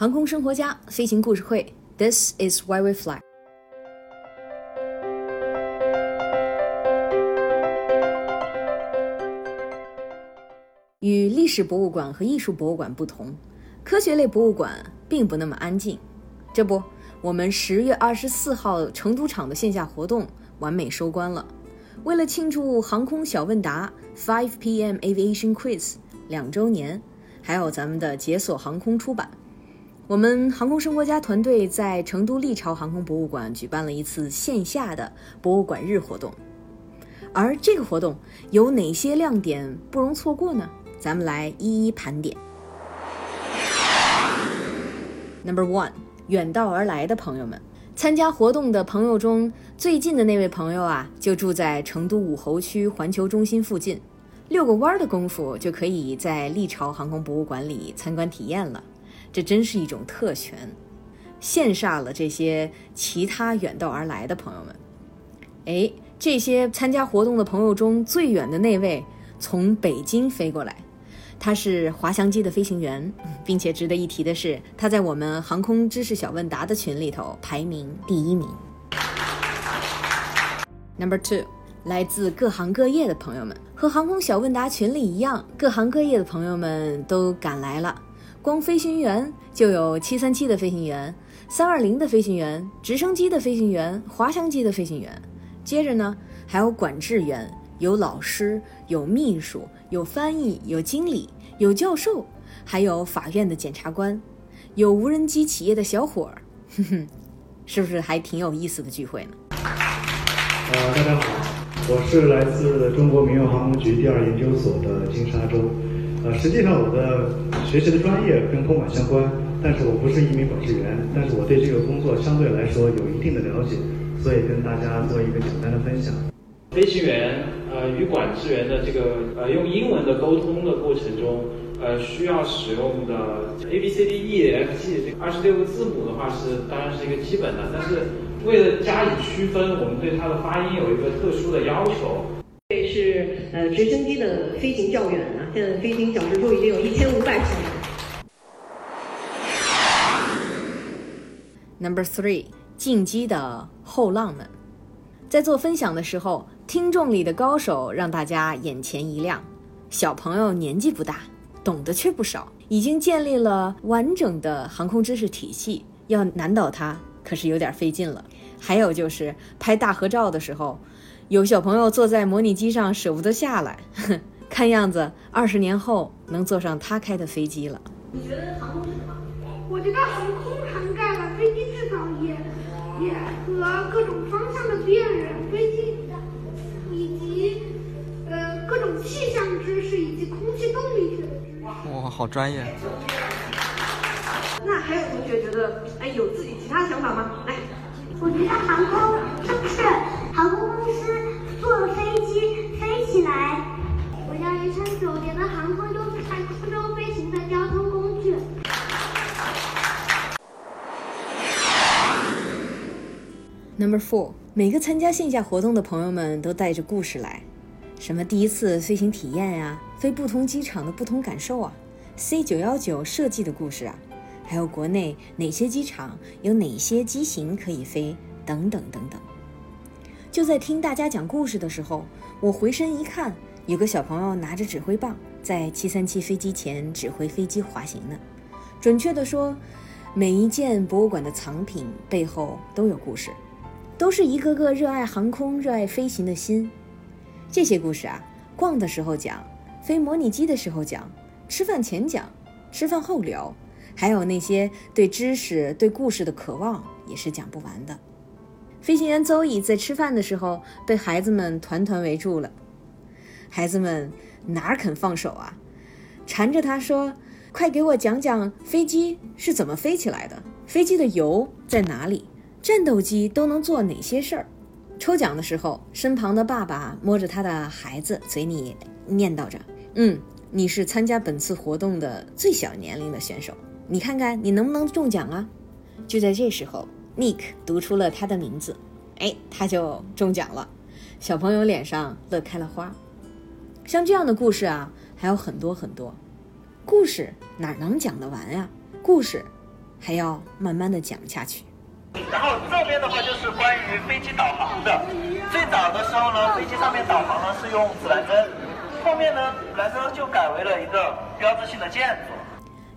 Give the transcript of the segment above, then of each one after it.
航空生活家飞行故事会，This is why we fly。与历史博物馆和艺术博物馆不同，科学类博物馆并不那么安静。这不，我们十月二十四号成都场的线下活动完美收官了。为了庆祝航空小问答 Five P.M. Aviation Quiz 两周年，还有咱们的解锁航空出版，我们航空生活家团队在成都历朝航空博物馆举办了一次线下的博物馆日活动。而这个活动有哪些亮点不容错过呢？咱们来一一盘点。Number one，远道而来的朋友们，参加活动的朋友中最近的那位朋友啊，就住在成都武侯区环球中心附近，遛个弯的功夫就可以在历朝航空博物馆里参观体验了，这真是一种特权，羡煞了这些其他远道而来的朋友们。哎，这些参加活动的朋友中最远的那位，从北京飞过来。他是滑翔机的飞行员，并且值得一提的是，他在我们航空知识小问答的群里头排名第一名。Number two，来自各行各业的朋友们，和航空小问答群里一样，各行各业的朋友们都赶来了。光飞行员就有七三七的飞行员、三二零的飞行员、直升机的飞行员、滑翔机的飞行员，接着呢还有管制员。有老师，有秘书，有翻译，有经理，有教授，还有法院的检察官，有无人机企业的小伙儿，哼哼，是不是还挺有意思的聚会呢？呃，大家好，我是来自中国民用航空局第二研究所的金沙洲。呃，实际上我的学习的专业跟空管相关，但是我不是一名管制员，但是我对这个工作相对来说有一定的了解，所以跟大家做一个简单的分享。飞行员。呃，与管制员的这个呃用英文的沟通的过程中，呃需要使用的 A B C D E F G 这二十六个字母的话是当然是一个基本的，但是为了加以区分，我们对它的发音有一个特殊的要求。是呃直升机的飞行教员啊，现在飞行小时数已经有一千五百小时。Number three，进击的后浪们，在做分享的时候。听众里的高手让大家眼前一亮，小朋友年纪不大，懂得却不少，已经建立了完整的航空知识体系，要难倒他可是有点费劲了。还有就是拍大合照的时候，有小朋友坐在模拟机上舍不得下来，看样子二十年后能坐上他开的飞机了。你觉得航空是什么？我觉得航空涵盖了飞机制造业，也和各种方向的辨认飞机以及呃各种。气象知识以及空气动力学的知识。哇，好专业！那还有同学觉得，哎，有自己其他想法吗？来，我觉得航空是不是航空公司起来？我叫余晨子，我觉得航空就是在空中飞行的交通工具。Number four，每个参加线下活动的朋友们都带着故事来。什么第一次飞行体验呀？飞不同机场的不同感受啊？C 九幺九设计的故事啊？还有国内哪些机场有哪些机型可以飞？等等等等。就在听大家讲故事的时候，我回身一看，有个小朋友拿着指挥棒在七三七飞机前指挥飞机滑行呢。准确的说，每一件博物馆的藏品背后都有故事，都是一个个热爱航空、热爱飞行的心。这些故事啊，逛的时候讲，飞模拟机的时候讲，吃饭前讲，吃饭后聊，还有那些对知识、对故事的渴望，也是讲不完的。飞行员邹乙在吃饭的时候被孩子们团团围住了，孩子们哪肯放手啊，缠着他说：“快给我讲讲飞机是怎么飞起来的，飞机的油在哪里，战斗机都能做哪些事儿。”抽奖的时候，身旁的爸爸摸着他的孩子，嘴里念叨着：“嗯，你是参加本次活动的最小年龄的选手，你看看你能不能中奖啊？”就在这时候，Nick 读出了他的名字，哎，他就中奖了。小朋友脸上乐开了花。像这样的故事啊，还有很多很多。故事哪能讲得完呀？故事还要慢慢的讲下去。然后这边的话就是关于飞机导航的。最早的时候呢，飞机上面导航呢是用指南针，后面呢指南针就改为了一个标志性的建筑。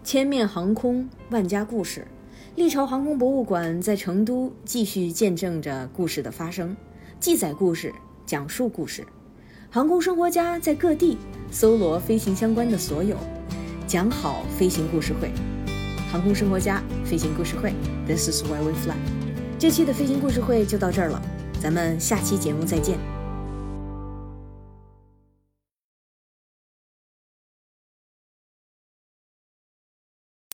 千面航空，万家故事。历朝航空博物馆在成都继续见证着故事的发生，记载故事，讲述故事。航空生活家在各地搜罗飞行相关的所有，讲好飞行故事会。航空生活家飞行故事会，This is why we fly。这期的飞行故事会就到这儿了，咱们下期节目再见。